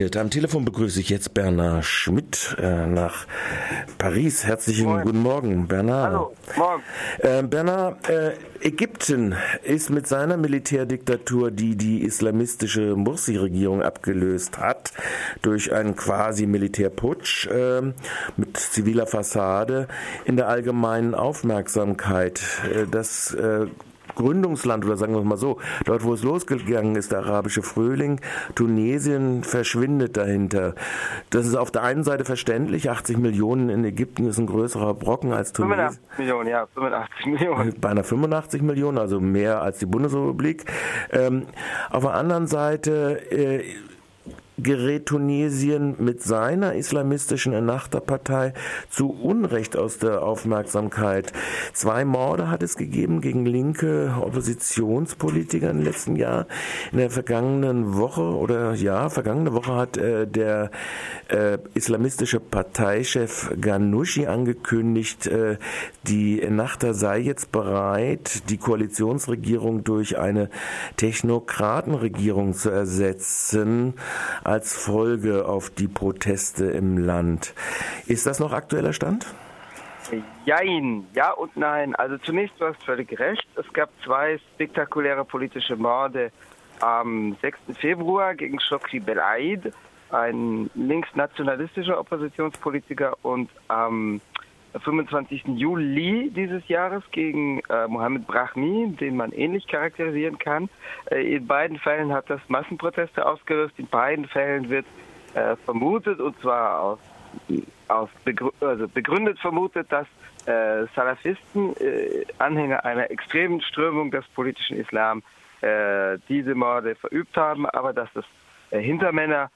Am Telefon begrüße ich jetzt Bernard Schmidt äh, nach Paris. Herzlichen Moin. guten Morgen, Bernard. Hallo, morgen. Äh, Bernard, äh, Ägypten ist mit seiner Militärdiktatur, die die islamistische Mursi-Regierung abgelöst hat, durch einen quasi Militärputsch ähm, mit ziviler Fassade in der allgemeinen Aufmerksamkeit. Äh, das äh, Gründungsland oder sagen wir es mal so, dort wo es losgegangen ist, der arabische Frühling, Tunesien verschwindet dahinter. Das ist auf der einen Seite verständlich, 80 Millionen in Ägypten ist ein größerer Brocken als Tunesien. 85 Millionen, ja, 85 Millionen. Beinahe 85 Millionen, also mehr als die Bundesrepublik. Ähm, auf der anderen Seite äh, gerät Tunesien mit seiner islamistischen Ennahda-Partei zu Unrecht aus der Aufmerksamkeit. Zwei Morde hat es gegeben gegen linke Oppositionspolitiker im letzten Jahr. In der vergangenen Woche oder ja, vergangene Woche hat äh, der äh, islamistische Parteichef Ghanouchi angekündigt, äh, die Ennahda sei jetzt bereit, die Koalitionsregierung durch eine Technokratenregierung zu ersetzen als Folge auf die Proteste im Land. Ist das noch aktueller Stand? Jein, ja und nein. Also zunächst war es völlig recht. Es gab zwei spektakuläre politische Morde am 6. Februar gegen Shokri Belaid, ein linksnationalistischer Oppositionspolitiker, und am 25. Juli dieses Jahres gegen äh, Mohammed Brahmi, den man ähnlich charakterisieren kann. Äh, in beiden Fällen hat das Massenproteste ausgelöst. In beiden Fällen wird äh, vermutet, und zwar aus, aus begrü also begründet vermutet, dass äh, Salafisten, äh, Anhänger einer extremen Strömung des politischen Islam, äh, diese Morde verübt haben, aber dass es Hintermänner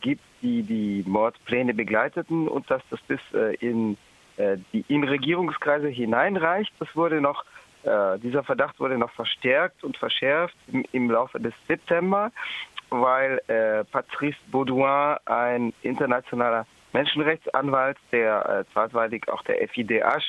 gibt, die die Mordpläne begleiteten und dass das bis äh, in äh, die in Regierungskreise hineinreicht. Das wurde noch äh, dieser Verdacht wurde noch verstärkt und verschärft im, im Laufe des September, weil äh, Patrice Baudouin, ein internationaler Menschenrechtsanwalt, der äh, zeitweilig auch der FIDH,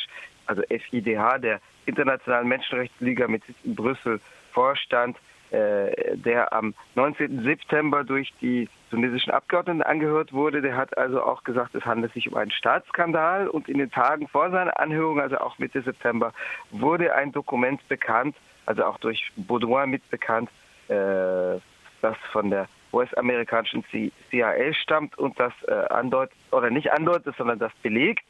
also FIDH, der Internationalen Menschenrechtsliga mit Sitz in Brüssel, vorstand, der am 19. September durch die tunesischen Abgeordneten angehört wurde. Der hat also auch gesagt, es handelt sich um einen Staatsskandal. Und in den Tagen vor seiner Anhörung, also auch Mitte September, wurde ein Dokument bekannt, also auch durch Baudouin mitbekannt, äh, das von der US-amerikanischen CIA stammt und das äh, andeutet, oder nicht andeutet, sondern das belegt,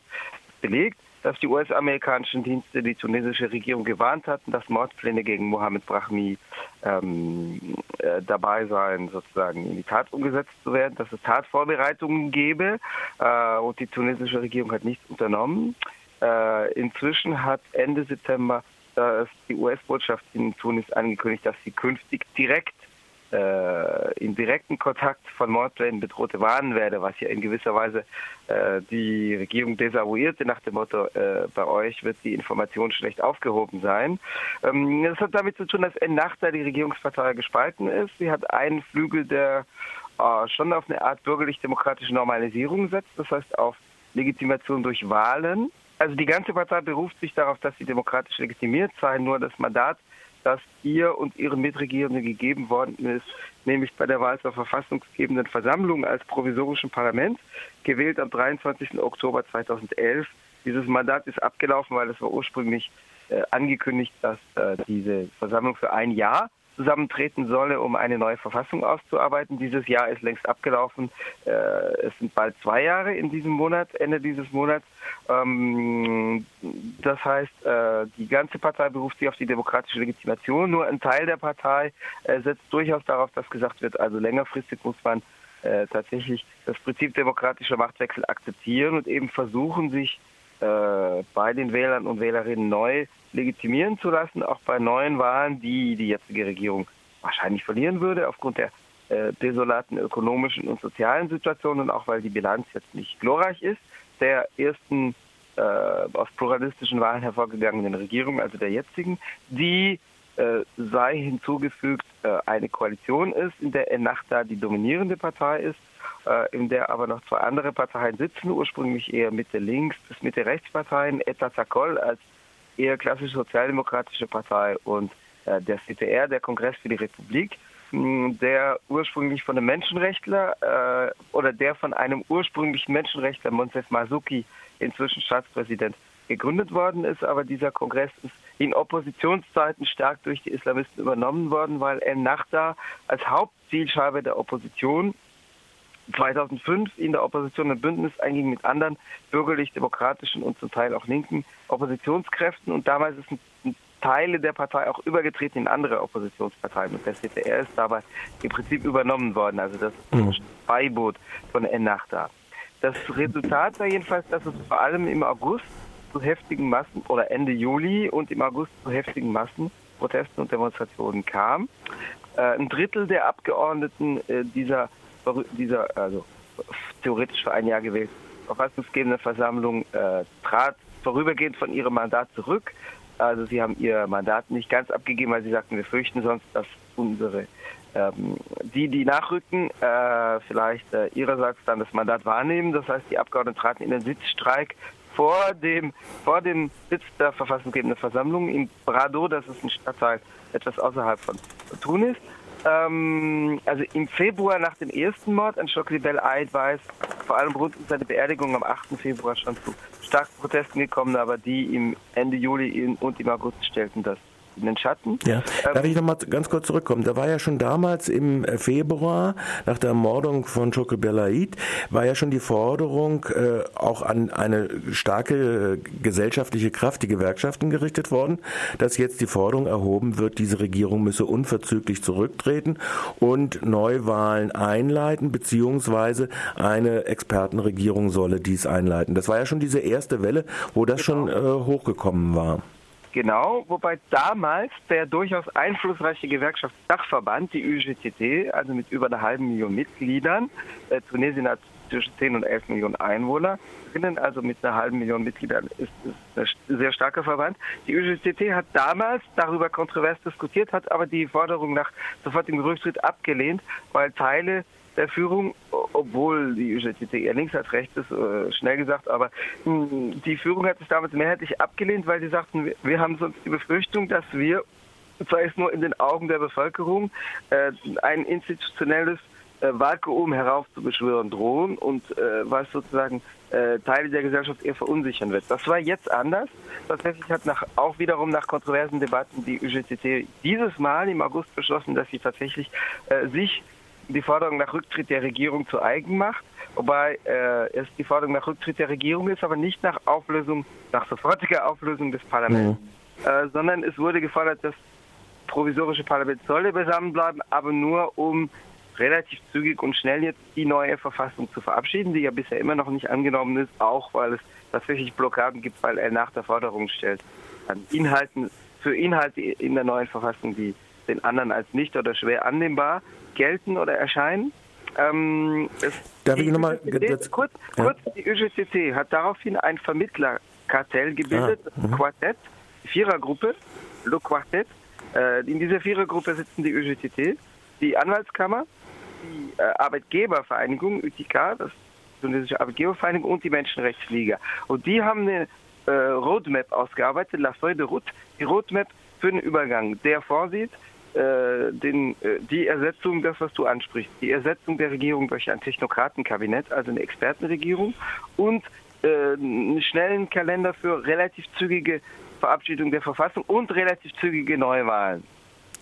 belegt, dass die US-amerikanischen Dienste die tunesische Regierung gewarnt hatten, dass Mordpläne gegen Mohammed Brahmi ähm, äh, dabei seien, sozusagen in die Tat umgesetzt zu werden, dass es Tatvorbereitungen gäbe äh, und die tunesische Regierung hat nichts unternommen. Äh, inzwischen hat Ende September die US-Botschaft in Tunis angekündigt, dass sie künftig direkt äh, in direkten Kontakt von Mordplänen bedrohte warnen werde, was ja in gewisser Weise äh, die Regierung desavouierte nach dem Motto, äh, bei euch wird die Information schlecht aufgehoben sein. Ähm, das hat damit zu tun, dass Ennahda die Regierungspartei gespalten ist. Sie hat einen Flügel, der äh, schon auf eine Art bürgerlich-demokratische Normalisierung setzt, das heißt auf Legitimation durch Wahlen. Also die ganze Partei beruft sich darauf, dass sie demokratisch legitimiert sei, nur das Mandat das ihr und ihren Mitregierenden gegeben worden ist, nämlich bei der Wahl zur verfassungsgebenden Versammlung als provisorischen Parlament, gewählt am 23. Oktober 2011. Dieses Mandat ist abgelaufen, weil es war ursprünglich äh, angekündigt, dass äh, diese Versammlung für ein Jahr zusammentreten solle, um eine neue Verfassung auszuarbeiten. Dieses Jahr ist längst abgelaufen. Äh, es sind bald zwei Jahre in diesem Monat, Ende dieses Monats. Ähm, das heißt, äh, die ganze Partei beruft sich auf die demokratische Legitimation. Nur ein Teil der Partei äh, setzt durchaus darauf, dass gesagt wird, also längerfristig muss man äh, tatsächlich das Prinzip demokratischer Machtwechsel akzeptieren und eben versuchen, sich äh, bei den Wählern und Wählerinnen neu legitimieren zu lassen, auch bei neuen Wahlen, die die jetzige Regierung wahrscheinlich verlieren würde, aufgrund der äh, desolaten ökonomischen und sozialen Situation und auch weil die Bilanz jetzt nicht glorreich ist, der ersten äh, aus pluralistischen Wahlen hervorgegangenen Regierung, also der jetzigen, die äh, sei hinzugefügt äh, eine Koalition ist, in der Ennahda die dominierende Partei ist äh, in der aber noch zwei andere Parteien sitzen, ursprünglich eher Mitte-Links- bis Mitte-Rechts-Parteien, Eta Zakol als eher klassische sozialdemokratische Partei und äh, der CTR, der Kongress für die Republik. der ursprünglich von einem Menschenrechtler äh, oder der von einem ursprünglichen Menschenrechtler, Monsef Masuki, inzwischen Staatspräsident, gegründet worden ist. Aber dieser Kongress ist in Oppositionszeiten stark durch die Islamisten übernommen worden, weil El Nachda als Hauptzielscheibe der Opposition 2005 in der Opposition ein Bündnis einging mit anderen bürgerlich-demokratischen und zum Teil auch linken Oppositionskräften. Und damals ist ein Teile der Partei auch übergetreten in andere Oppositionsparteien. Und der CPR ist dabei im Prinzip übernommen worden. Also das mhm. Beiboot von Ennachda. Das Resultat war jedenfalls, dass es vor allem im August zu heftigen Massen oder Ende Juli und im August zu heftigen Massenprotesten und Demonstrationen kam. Äh, ein Drittel der Abgeordneten äh, dieser, dieser, also theoretisch für ein Jahr gewählt, verfassungsgebende Versammlung äh, trat vorübergehend von ihrem Mandat zurück. Also sie haben ihr Mandat nicht ganz abgegeben, weil sie sagten, wir fürchten sonst, dass unsere ähm, die, die nachrücken, äh, vielleicht äh, ihrerseits dann das Mandat wahrnehmen. Das heißt, die Abgeordneten traten in den Sitzstreik vor dem, vor dem Sitz der verfassungsgebenden Versammlung in Brado, das ist ein Stadtteil etwas außerhalb von Tunis. Ähm, also im Februar nach dem ersten Mord an Chokri Bel Aid war es vor allem rund um seine Beerdigung am 8. Februar schon zu starken Protesten gekommen, aber die im Ende Juli und im August stellten das in den Schatten. Ja. Darf ich noch mal ganz kurz zurückkommen? Da war ja schon damals im Februar, nach der Ermordung von Chokre Belaid, war ja schon die Forderung äh, auch an eine starke gesellschaftliche Kraft, die Gewerkschaften gerichtet worden, dass jetzt die Forderung erhoben wird, diese Regierung müsse unverzüglich zurücktreten und Neuwahlen einleiten, beziehungsweise eine Expertenregierung solle dies einleiten. Das war ja schon diese erste Welle, wo das genau. schon äh, hochgekommen war. Genau, wobei damals der durchaus einflussreiche Gewerkschaftsdachverband, die UGTT, also mit über einer halben Million Mitgliedern, äh, Tunesien hat zwischen 10 und 11 Millionen Einwohner, also mit einer halben Million Mitgliedern ist es ein sehr starker Verband. Die UGTT hat damals darüber kontrovers diskutiert, hat aber die Forderung nach sofortigem Rücktritt abgelehnt, weil Teile der Führung, obwohl die UGTT eher links als rechts ist, äh, schnell gesagt, aber hm, die Führung hat es damals mehrheitlich abgelehnt, weil sie sagten, wir haben sonst die Befürchtung, dass wir, zwar ist nur in den Augen der Bevölkerung, äh, ein institutionelles äh, Vakuum heraufzubeschwören drohen und was sozusagen Teile der Gesellschaft eher verunsichern wird. Das war jetzt anders. Tatsächlich hat nach, auch wiederum nach kontroversen Debatten die UGTT dieses Mal im August beschlossen, dass sie tatsächlich sich die Forderung nach Rücktritt der Regierung zu eigen macht, wobei äh, es die Forderung nach Rücktritt der Regierung ist, aber nicht nach Auflösung, nach sofortiger Auflösung des Parlaments, mhm. äh, sondern es wurde gefordert, das provisorische Parlament solle beisammen bleiben, aber nur um relativ zügig und schnell jetzt die neue Verfassung zu verabschieden, die ja bisher immer noch nicht angenommen ist, auch weil es tatsächlich Blockaden gibt, weil er nach der Forderung stellt, an Inhalten, für Inhalte in der neuen Verfassung, die den anderen als nicht oder schwer annehmbar gelten oder erscheinen. Ähm, Darf ich nochmal kurz, ja. kurz, die ÖGCC hat daraufhin ein Vermittlerkartell gebildet, ah, mhm. Quartett, Vierergruppe, Le Quartett. Äh, in dieser Vierergruppe sitzen die ÖGCT, die Anwaltskammer, die äh, Arbeitgebervereinigung, ÜTK, das tunesische Arbeitgebervereinigung und die Menschenrechtsliga. Und die haben eine äh, Roadmap ausgearbeitet, La Feuille de Route, die Roadmap für den Übergang, der vorsieht, äh, den, äh, die Ersetzung, das was du ansprichst, die Ersetzung der Regierung durch ein Technokratenkabinett, also eine Expertenregierung und äh, einen schnellen Kalender für relativ zügige Verabschiedung der Verfassung und relativ zügige Neuwahlen.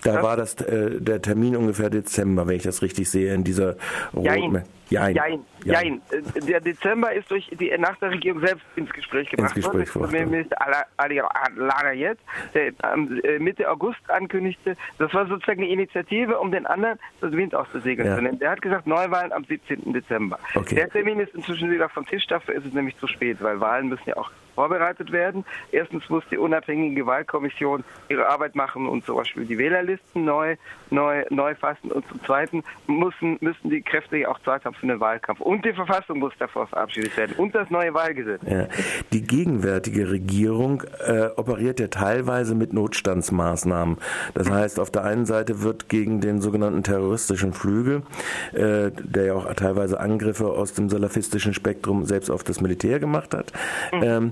Da das war das äh, der Termin ungefähr Dezember, wenn ich das richtig sehe, in dieser Roadmap. Jein. Jein. Jein. Äh, der Dezember ist durch die nach der Regierung selbst ins Gespräch gebracht ins Gespräch worden. Premierminister Ali Larayet, der äh, Mitte August ankündigte, das war sozusagen eine Initiative, um den anderen das Wind auszusegeln ja. zu nehmen. Der hat gesagt, Neuwahlen am 17. Dezember. Okay. Der Termin ist inzwischen wieder vom Tisch, dafür ist es nämlich zu spät, weil Wahlen müssen ja auch vorbereitet werden. Erstens muss die unabhängige Wahlkommission ihre Arbeit machen und zum Beispiel die Wählerlisten neu, neu, neu fassen. Und zum Zweiten müssen, müssen die Kräfte ja auch Zeit haben für den Wahlkampf. Und die Verfassung muss davor verabschiedet werden. Und das neue Wahlgesetz. Ja. Die gegenwärtige Regierung äh, operiert ja teilweise mit Notstandsmaßnahmen. Das heißt, auf der einen Seite wird gegen den sogenannten terroristischen Flügel, äh, der ja auch teilweise Angriffe aus dem salafistischen Spektrum selbst auf das Militär gemacht hat, mhm. ähm,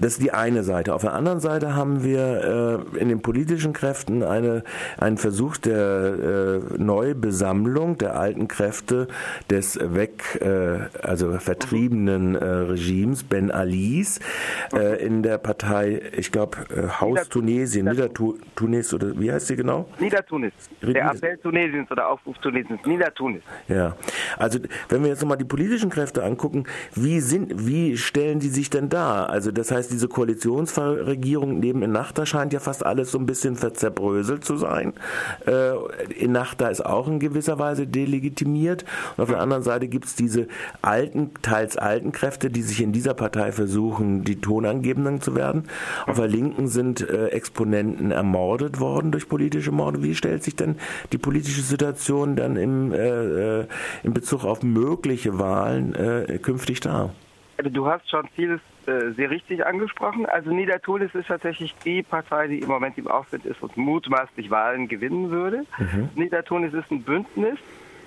Das ist die eine Seite. Auf der anderen Seite haben wir äh, in den politischen Kräften eine, einen Versuch der äh, Neubesammlung der alten Kräfte des weg, äh, also vertriebenen äh, Regimes Ben Alis äh, in der Partei, ich glaube, äh, Haus Tunesien, Niedertunis oder wie heißt sie genau? Niedertunis. Der Appell Tunesiens oder Aufruf Tunesiens, Niedertunis. Ja, also wenn wir jetzt nochmal die politischen Kräfte angucken, wie sind, wie stellen die sich denn da? Also das heißt, diese Koalitionsregierung neben Ennahda scheint ja fast alles so ein bisschen zerbröselt zu sein. Äh, Ennahda ist auch in gewisser Weise delegitimiert. Und auf der anderen Seite gibt es diese alten, teils alten Kräfte, die sich in dieser Partei versuchen, die Tonangebenden zu werden. Auf der Linken sind äh, Exponenten ermordet worden durch politische Morde. Wie stellt sich denn die politische Situation dann im, äh, äh in Bezug auf mögliche Wahlen äh, künftig dar? Also du hast schon vieles äh, sehr richtig angesprochen. Also Niedertulis ist tatsächlich die Partei, die im Moment im Aufwind ist und mutmaßlich Wahlen gewinnen würde. Mhm. Niedertulis ist ein Bündnis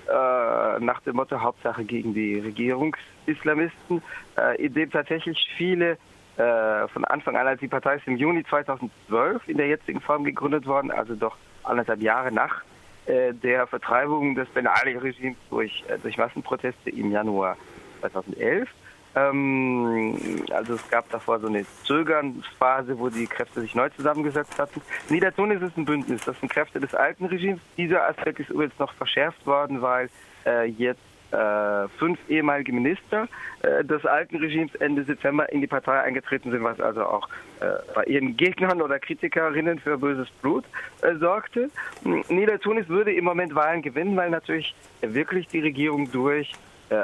äh, nach dem Motto Hauptsache gegen die Regierungsislamisten, äh, in dem tatsächlich viele äh, von Anfang an, als die Partei ist im Juni 2012 in der jetzigen Form gegründet worden, also doch anderthalb Jahre nach äh, der Vertreibung des Ben Ali-Regimes durch, durch Massenproteste im Januar 2011. Ähm, also es gab davor so eine Zögernsphase, wo die Kräfte sich neu zusammengesetzt hatten. Niedertunis ist ein Bündnis, das sind Kräfte des alten Regimes. Dieser Aspekt ist übrigens noch verschärft worden, weil äh, jetzt äh, fünf ehemalige Minister äh, des alten Regimes Ende Dezember in die Partei eingetreten sind, was also auch äh, bei ihren Gegnern oder Kritikerinnen für böses Blut äh, sorgte. Niedertunis würde im Moment Wahlen gewinnen, weil natürlich wirklich die Regierung durch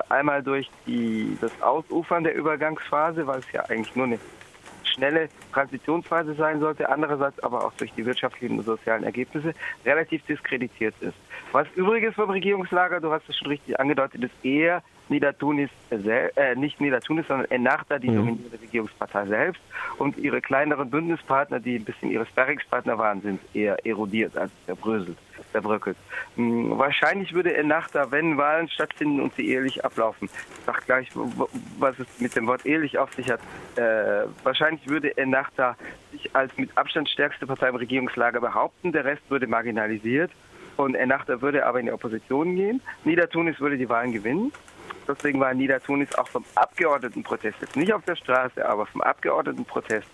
einmal durch die, das Ausufern der Übergangsphase, weil es ja eigentlich nur eine schnelle Transitionsphase sein sollte, andererseits aber auch durch die wirtschaftlichen und sozialen Ergebnisse relativ diskreditiert ist. Was übrigens vom Regierungslager, du hast es schon richtig angedeutet, ist eher Niedertunis, äh, nicht Niedertunis, sondern Ennahda, die mhm. dominierende Regierungspartei selbst. Und ihre kleineren Bündnispartner, die ein bisschen ihre Sparringspartner waren, sind eher erodiert, also zerbröselt, zerbröckelt. Hm, wahrscheinlich würde Ennahda, wenn Wahlen stattfinden und sie ehrlich ablaufen, ich sag gleich, was es mit dem Wort ehrlich auf sich hat, äh, wahrscheinlich würde Ennahda sich als mit Abstand stärkste Partei im Regierungslager behaupten, der Rest würde marginalisiert und Ennahda würde aber in die Opposition gehen. Niedertunis würde die Wahlen gewinnen. Deswegen war Niedertunis auch vom Abgeordnetenprotest, jetzt nicht auf der Straße, aber vom Abgeordnetenprotest,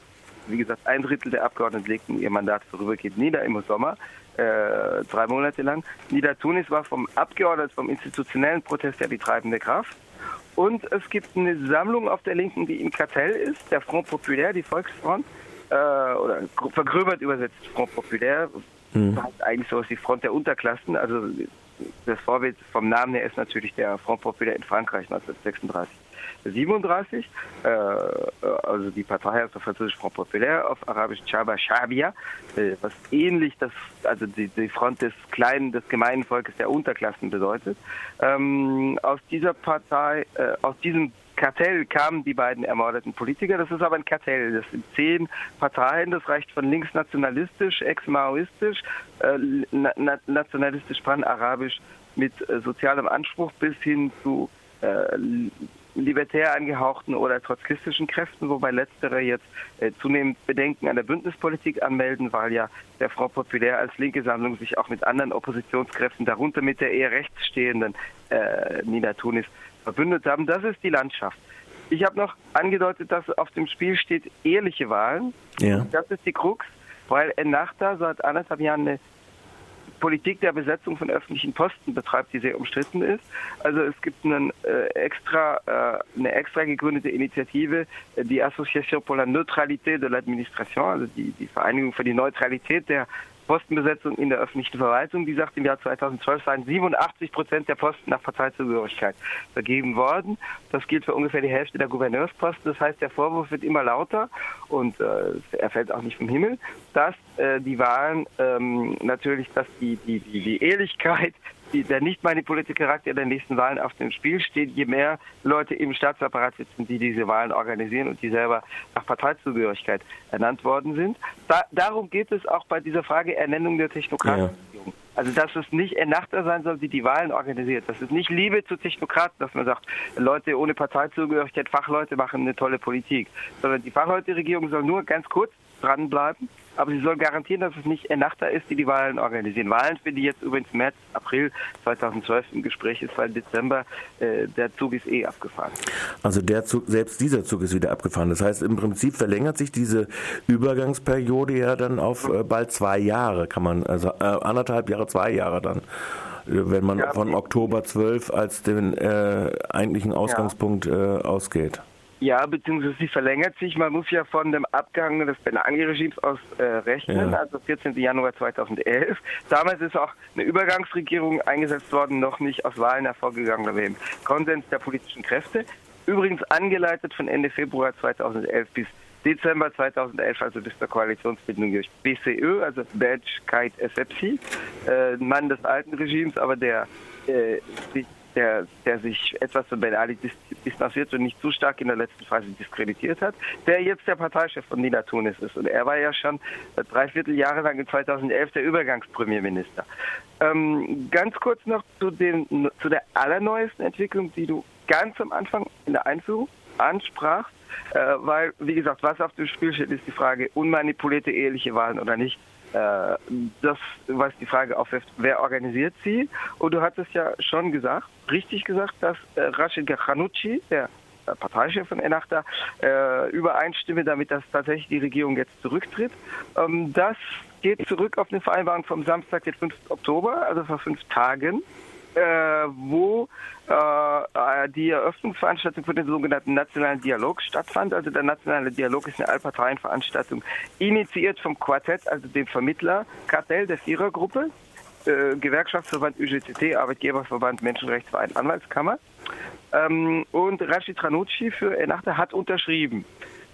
wie gesagt, ein Drittel der Abgeordneten legten ihr Mandat vorübergehend nieder im Sommer, äh, drei Monate lang. Niedertunis war vom Abgeordneten, vom institutionellen Protest ja die treibende Kraft. Und es gibt eine Sammlung auf der Linken, die im Kartell ist, der Front Populaire, die Volksfront, äh, oder vergröbert übersetzt Front Populaire, mhm. heißt eigentlich so ist die Front der Unterklassen, also das Vorbild vom Namen her ist natürlich der Front Populaire in Frankreich 1936. 37, äh, also die Partei heißt auf Französisch Front Populaire, auf Arabisch Chaba Shabia, äh, was ähnlich das, also die, die, Front des kleinen, des gemeinen Volkes der Unterklassen bedeutet. Ähm, aus dieser Partei, äh, aus diesem Kartell kamen die beiden ermordeten Politiker. Das ist aber ein Kartell. Das sind zehn Parteien. Das reicht von linksnationalistisch, ex-maoistisch, äh, na nationalistisch pan-arabisch mit äh, sozialem Anspruch bis hin zu äh, libertär angehauchten oder trotzkistischen Kräften, wobei letztere jetzt äh, zunehmend Bedenken an der Bündnispolitik anmelden, weil ja der Front Populaire als linke Sammlung sich auch mit anderen Oppositionskräften, darunter mit der eher rechtsstehenden äh, Nina Tunis, verbündet haben. Das ist die Landschaft. Ich habe noch angedeutet, dass auf dem Spiel steht ehrliche Wahlen. Ja. Das ist die Krux, weil Ennahda seit anderthalb Jahren eine Politik der Besetzung von öffentlichen Posten betreibt, die sehr umstritten ist. Also es gibt einen, äh, extra, äh, eine extra gegründete Initiative, äh, die Association pour la Neutralité de l'Administration, also die, die Vereinigung für die Neutralität der Postenbesetzung in der öffentlichen Verwaltung. Die sagt, im Jahr 2012 seien 87 Prozent der Posten nach Parteizugehörigkeit vergeben worden. Das gilt für ungefähr die Hälfte der Gouverneursposten. Das heißt, der Vorwurf wird immer lauter und äh, er fällt auch nicht vom Himmel, dass äh, die Wahlen ähm, natürlich, dass die, die, die, die Ehrlichkeit die, der nicht manipulierte Charakter der nächsten Wahlen auf dem Spiel steht, je mehr Leute im Staatsapparat sitzen, die diese Wahlen organisieren und die selber nach Parteizugehörigkeit ernannt worden sind. Da, darum geht es auch bei dieser Frage Ernennung der Technokraten. Ja. Also dass es nicht Ennahda sein soll, die die Wahlen organisiert. Das ist nicht Liebe zu Technokraten, dass man sagt, Leute ohne Parteizugehörigkeit, Fachleute machen eine tolle Politik. Sondern die Fachleute-Regierung soll nur ganz kurz dranbleiben aber sie soll garantieren, dass es nicht Ennahda ist, die die Wahlen organisieren. Wahlen für die jetzt übrigens März, April 2012 im Gespräch ist, weil Dezember äh, der Zug ist eh abgefahren. Also der Zug, selbst dieser Zug ist wieder abgefahren. Das heißt, im Prinzip verlängert sich diese Übergangsperiode ja dann auf äh, bald zwei Jahre, kann man, also äh, anderthalb Jahre, zwei Jahre dann wenn man ja, von Oktober 12 als den äh, eigentlichen Ausgangspunkt ja. äh, ausgeht. Ja, beziehungsweise sie verlängert sich. Man muss ja von dem Abgang des Ben Ali-Regimes aus äh, rechnen, ja. also 14. Januar 2011. Damals ist auch eine Übergangsregierung eingesetzt worden, noch nicht aus Wahlen hervorgegangen, aber im Konsens der politischen Kräfte. Übrigens angeleitet von Ende Februar 2011 bis Dezember 2011, also bis zur Koalitionsbildung durch BCÖ, also Badge Kite Essepsi, äh, Mann des alten Regimes, aber der äh, sich der, der sich etwas von Ben Ali distanziert und nicht zu stark in der letzten Phase diskreditiert hat, der jetzt der Parteichef von Nina Tunis ist. Und er war ja schon dreiviertel Jahre lang in 2011 der Übergangspremierminister. Ähm, ganz kurz noch zu, den, zu der allerneuesten Entwicklung, die du ganz am Anfang in der Einführung ansprachst. Äh, weil, wie gesagt, was auf dem Spiel steht, ist die Frage, unmanipulierte eheliche Wahlen oder nicht. Äh, das, was die Frage aufwirft, wer organisiert sie? Und du hattest ja schon gesagt, richtig gesagt, dass äh, Rashid Ghanucci, der äh, Parteichef von Ennahda, übereinstimme damit, dass tatsächlich die Regierung jetzt zurücktritt. Ähm, das geht zurück auf eine Vereinbarung vom Samstag, den 5. Oktober, also vor fünf Tagen wo äh, die Eröffnungsveranstaltung für den sogenannten Nationalen Dialog stattfand. Also der Nationale Dialog ist eine Allparteienveranstaltung, initiiert vom Quartett, also dem Vermittler Kartell der Vierergruppe, äh, Gewerkschaftsverband UGCT, Arbeitgeberverband, Menschenrechtsverein, Anwaltskammer. Ähm, und Rashid Ranucci für Ennahda hat unterschrieben.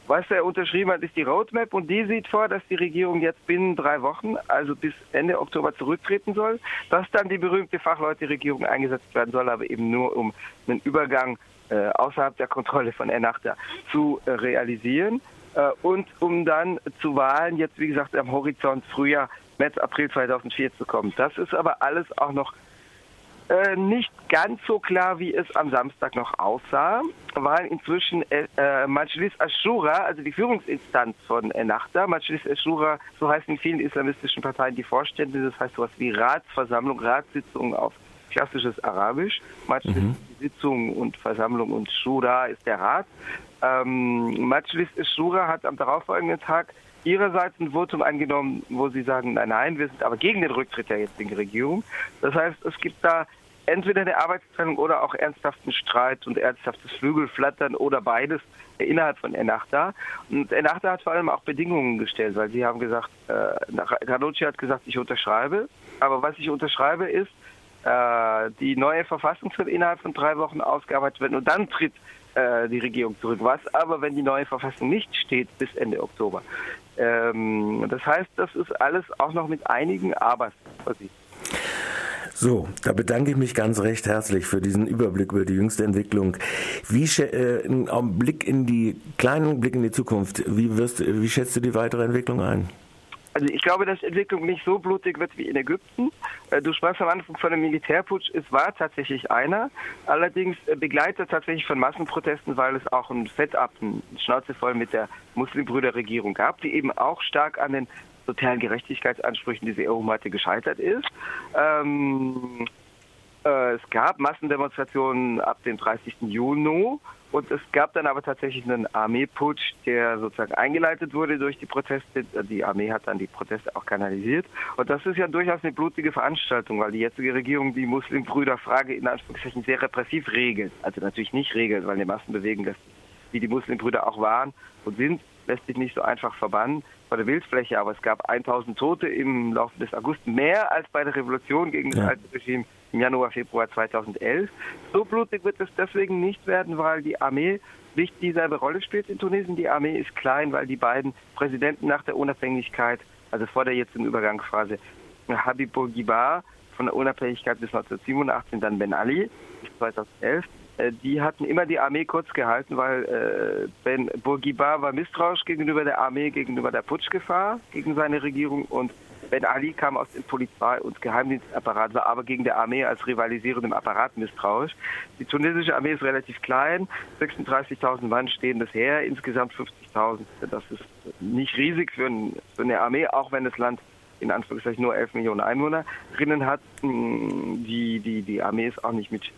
Was er unterschrieben hat, ist die Roadmap und die sieht vor, dass die Regierung jetzt binnen drei Wochen, also bis Ende Oktober zurücktreten soll, dass dann die berühmte Fachleute-Regierung eingesetzt werden soll, aber eben nur um einen Übergang äh, außerhalb der Kontrolle von Ennahda zu äh, realisieren äh, und um dann zu Wahlen jetzt, wie gesagt, am Horizont Frühjahr, März, April 2004 zu kommen. Das ist aber alles auch noch äh, nicht ganz so klar, wie es am Samstag noch aussah, weil inzwischen äh, äh Majlis Ashura, also die Führungsinstanz von Ennahda, Majlis Ashura, so heißen in vielen islamistischen Parteien die Vorstände, das heißt sowas wie Ratsversammlung, Ratssitzung auf klassisches Arabisch. Majlis mhm. die Sitzung und Versammlung und Shura ist der Rat. Ähm, Majlis Ashura hat am darauffolgenden Tag ihrerseits ein Votum eingenommen, wo sie sagen, nein, nein, wir sind aber gegen den Rücktritt der jetzigen Regierung. Das heißt, es gibt da entweder eine Arbeitsteilung oder auch ernsthaften Streit und ernsthaftes Flügelflattern oder beides innerhalb von Ennahda. Und Ennahda hat vor allem auch Bedingungen gestellt, weil sie haben gesagt, äh, Carlucci hat gesagt, ich unterschreibe, aber was ich unterschreibe ist, äh, die neue Verfassung soll innerhalb von drei Wochen ausgearbeitet werden und dann tritt äh, die Regierung zurück. Was aber, wenn die neue Verfassung nicht steht bis Ende Oktober? Ähm, das heißt, das ist alles auch noch mit einigen Abers versehen. So, da bedanke ich mich ganz recht herzlich für diesen Überblick über die jüngste Entwicklung. Wie äh, ein Blick in die kleinen Blick in die Zukunft, wie wirst wie schätzt du die weitere Entwicklung ein? Also ich glaube, dass die Entwicklung nicht so blutig wird wie in Ägypten. Äh, du sprachst am Anfang von einem Militärputsch. Es war tatsächlich einer, allerdings äh, begleitet tatsächlich von Massenprotesten, weil es auch ein Fett-up, ein Schnauze voll mit der Muslimbrüderregierung gab, die eben auch stark an den sozialen Gerechtigkeitsansprüchen diese EU hatte gescheitert ist. Ähm, äh, es gab Massendemonstrationen ab dem 30. Juni und es gab dann aber tatsächlich einen Armeeputsch, der sozusagen eingeleitet wurde durch die Proteste. Die Armee hat dann die Proteste auch kanalisiert. Und das ist ja durchaus eine blutige Veranstaltung, weil die jetzige Regierung die Muslimbrüderfrage in Anführungszeichen sehr repressiv regelt. Also natürlich nicht regelt, weil die Massenbewegung, das, wie die Muslimbrüder auch waren und sind, lässt sich nicht so einfach verbannen von der Wildfläche, aber es gab 1000 Tote im Laufe des August, mehr als bei der Revolution gegen das alte Regime im Januar, Februar 2011. So blutig wird es deswegen nicht werden, weil die Armee nicht dieselbe Rolle spielt in Tunesien. Die Armee ist klein, weil die beiden Präsidenten nach der Unabhängigkeit, also vor der jetzigen Übergangsphase, Habib Bourguiba von der Unabhängigkeit bis 1987, dann Ben Ali bis 2011, äh, die hatten immer die Armee kurz gehalten, weil äh, Ben Bourguiba war misstrauisch gegenüber der Armee, gegenüber der Putschgefahr gegen seine Regierung und Ben Ali kam aus dem Polizei- und Geheimdienstapparat, war aber gegen die Armee als rivalisierendem Apparat misstrauisch. Die tunesische Armee ist relativ klein, 36.000 Mann stehen das her, insgesamt 50.000. Das ist nicht riesig für, eine Armee, auch wenn das Land in Anführungszeichen nur 11 Millionen Einwohner drinnen hat. Die, die, die Armee ist auch nicht mit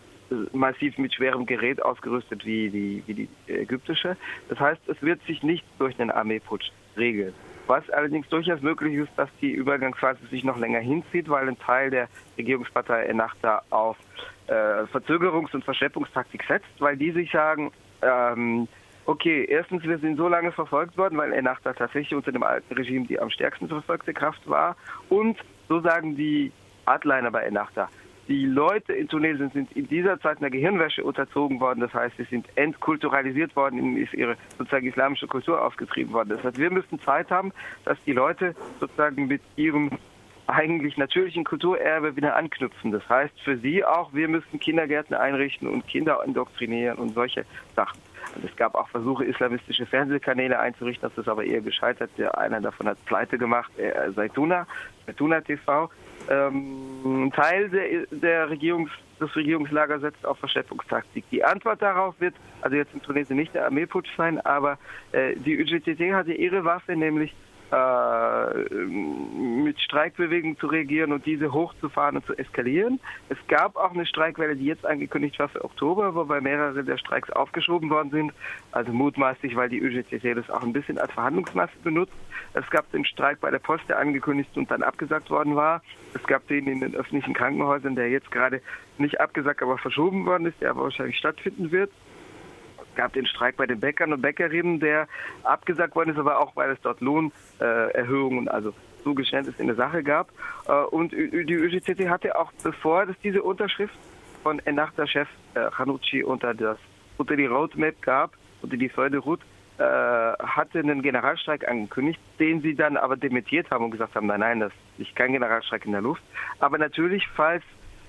massiv mit schwerem Gerät ausgerüstet wie die, wie die ägyptische. Das heißt, es wird sich nicht durch einen Armeeputsch regeln. Was allerdings durchaus möglich ist, dass die Übergangsphase sich noch länger hinzieht, weil ein Teil der Regierungspartei Ennahda auf äh, Verzögerungs- und Verschleppungstaktik setzt, weil die sich sagen, ähm, okay, erstens, wir sind so lange verfolgt worden, weil Ennahda tatsächlich unter dem alten Regime die am stärksten verfolgte Kraft war. Und so sagen die Hardliner bei Ennahda, die Leute in Tunesien sind in dieser Zeit einer Gehirnwäsche unterzogen worden. Das heißt, sie sind entkulturalisiert worden, ist ihre sozusagen islamische Kultur aufgetrieben worden. Das heißt, wir müssen Zeit haben, dass die Leute sozusagen mit ihrem eigentlich natürlichen Kulturerbe wieder anknüpfen. Das heißt für sie auch, wir müssen Kindergärten einrichten und Kinder indoktrinieren und solche Sachen. Es gab auch Versuche, islamistische Fernsehkanäle einzurichten, das ist aber eher gescheitert. Der, einer davon hat pleite gemacht, äh, Saituna, Saituna TV. Ähm, Teil der, der Regierungs, des Regierungslagers setzt auf Verschleppungstaktik. Die Antwort darauf wird, also jetzt in Tunesien nicht der Armeeputsch sein, aber äh, die UGTT hatte ihre Waffe, nämlich mit Streikbewegungen zu reagieren und diese hochzufahren und zu eskalieren. Es gab auch eine Streikwelle, die jetzt angekündigt war für Oktober, wobei mehrere der Streiks aufgeschoben worden sind. Also mutmaßlich, weil die ÖGCC das auch ein bisschen als Verhandlungsmasse benutzt. Es gab den Streik bei der Post, der angekündigt und dann abgesagt worden war. Es gab den in den öffentlichen Krankenhäusern, der jetzt gerade nicht abgesagt, aber verschoben worden ist, der aber wahrscheinlich stattfinden wird gab den Streik bei den Bäckern und Bäckerinnen, der abgesagt worden ist, aber auch weil es dort Lohnerhöhungen, also Zugeständnisse in der Sache gab. Äh, und die ÖGCT hatte auch, bevor es diese Unterschrift von Ennahda-Chef äh, Hanucci unter, das, unter die Roadmap gab, unter die Förderroute, äh, hatte einen Generalstreik angekündigt, den sie dann aber dementiert haben und gesagt haben, nein, nein, das ist kein Generalstreik in der Luft. Aber natürlich, falls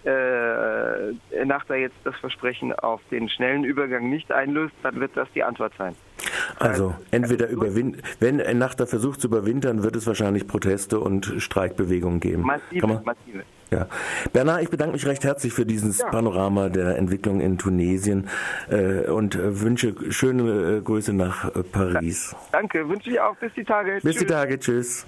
äh, Nachta jetzt das Versprechen auf den schnellen Übergang nicht einlöst, dann wird das die Antwort sein. Also entweder überwinden, wenn Nachta versucht zu überwintern, wird es wahrscheinlich Proteste und Streikbewegungen geben. Massive, massive. Ja. Bernhard, ich bedanke mich recht herzlich für dieses ja. Panorama der Entwicklung in Tunesien äh, und äh, wünsche schöne äh, Grüße nach äh, Paris. Danke, wünsche ich auch. Bis die Tage. Bis tschüss. die Tage. Tschüss.